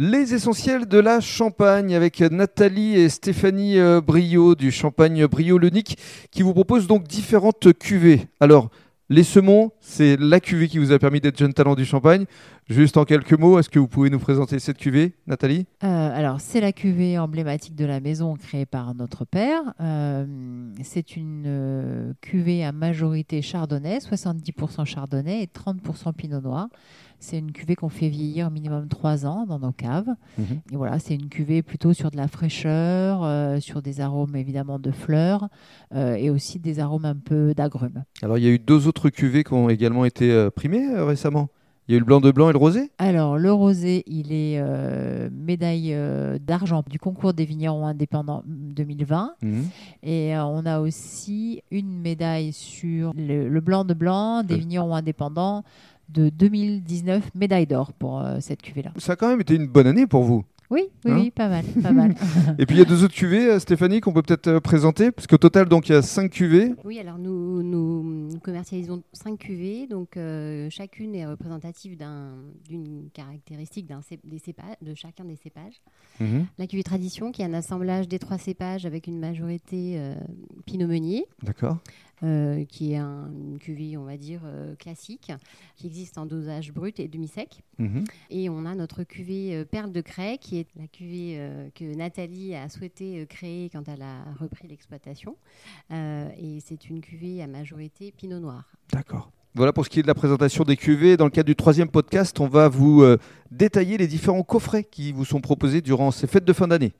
Les essentiels de la Champagne avec Nathalie et Stéphanie euh, Brio du Champagne Brio Lenic qui vous proposent donc différentes cuvées. Alors, les Semons, c'est la cuvée qui vous a permis d'être jeune talent du Champagne. Juste en quelques mots, est-ce que vous pouvez nous présenter cette cuvée, Nathalie? Euh, alors, c'est la cuvée emblématique de la maison créée par notre père. Euh, c'est une euh, cuvée à majorité chardonnay, 70% chardonnay et 30% pinot noir. C'est une cuvée qu'on fait vieillir minimum 3 ans dans nos caves. Et voilà, c'est une cuvée plutôt sur de la fraîcheur, euh, sur des arômes évidemment de fleurs euh, et aussi des arômes un peu d'agrumes. Alors, il y a eu deux autres cuvées qui ont également été euh, primées récemment. Il y a eu le blanc de blanc et le rosé? Alors, le rosé, il est euh, médaille euh, d'argent du concours des vignerons indépendants 2020. Et euh, on a aussi une médaille sur le, le blanc de blanc des vignerons indépendants de 2019, médaille d'or pour cette cuvée-là. Ça a quand même été une bonne année pour vous. Oui, oui, Hein oui, pas mal, pas mal. Et puis il y a deux autres cuvées, euh, Stéphanie, qu'on peut peut-être euh, présenter, parce qu'au total, donc il y a cinq cuvées. Oui, alors nous, nous commercialisons cinq cuvées, donc euh, chacune est représentative d'un- d'une caractéristique d'un des cépages, de chacun des cépages. La cuvée tradition, qui est un assemblage des trois cépages avec une majorité euh, Pinot Meunier, D'accord. euh, qui est un- une cuvée, on va dire, euh, classique, qui existe en dosage brut et demi-sec. Mhm. Et on a notre cuvée euh, Perle de Craie, qui est la cuvée que Nathalie a souhaité créer quand elle a repris l'exploitation. Et c'est une cuvée à majorité Pinot Noir. D'accord. Voilà pour ce qui est de la présentation des cuvées. Dans le cadre du troisième podcast, on va vous détailler les différents coffrets qui vous sont proposés durant ces fêtes de fin d'année.